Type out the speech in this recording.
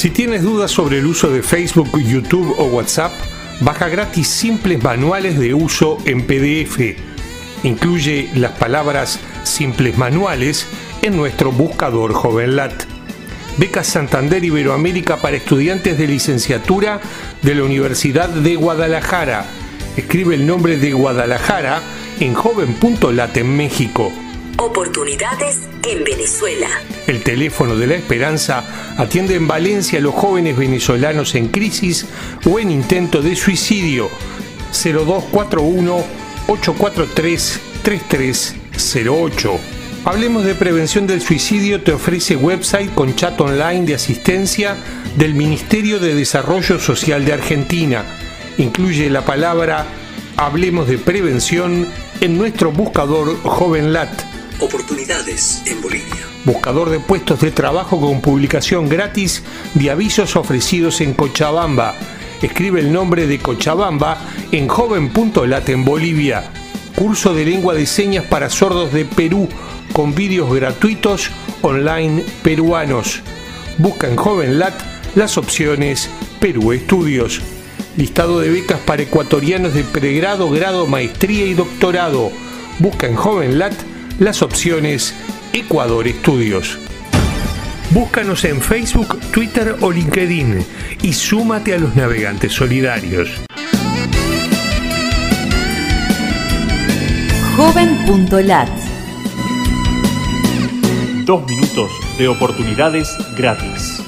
Si tienes dudas sobre el uso de Facebook, YouTube o WhatsApp, baja gratis simples manuales de uso en PDF. Incluye las palabras simples manuales en nuestro buscador JovenLat. Becas Santander Iberoamérica para estudiantes de licenciatura de la Universidad de Guadalajara. Escribe el nombre de Guadalajara en joven.lat en México. Oportunidades en Venezuela. El teléfono de la esperanza atiende en Valencia a los jóvenes venezolanos en crisis o en intento de suicidio. 0241 843 3308. Hablemos de prevención del suicidio te ofrece website con chat online de asistencia del Ministerio de Desarrollo Social de Argentina. Incluye la palabra Hablemos de prevención en nuestro buscador JovenLat Oportunidades en Bolivia. Buscador de puestos de trabajo con publicación gratis de avisos ofrecidos en Cochabamba. Escribe el nombre de Cochabamba en joven.lat en Bolivia. Curso de lengua de señas para sordos de Perú con vídeos gratuitos online peruanos. Busca en JovenLat las opciones Perú Estudios. Listado de becas para ecuatorianos de pregrado, grado, maestría y doctorado. Busca en JovenLat las opciones Ecuador Estudios. Búscanos en Facebook, Twitter o LinkedIn y súmate a los navegantes solidarios. Joven.lat Dos minutos de oportunidades gratis.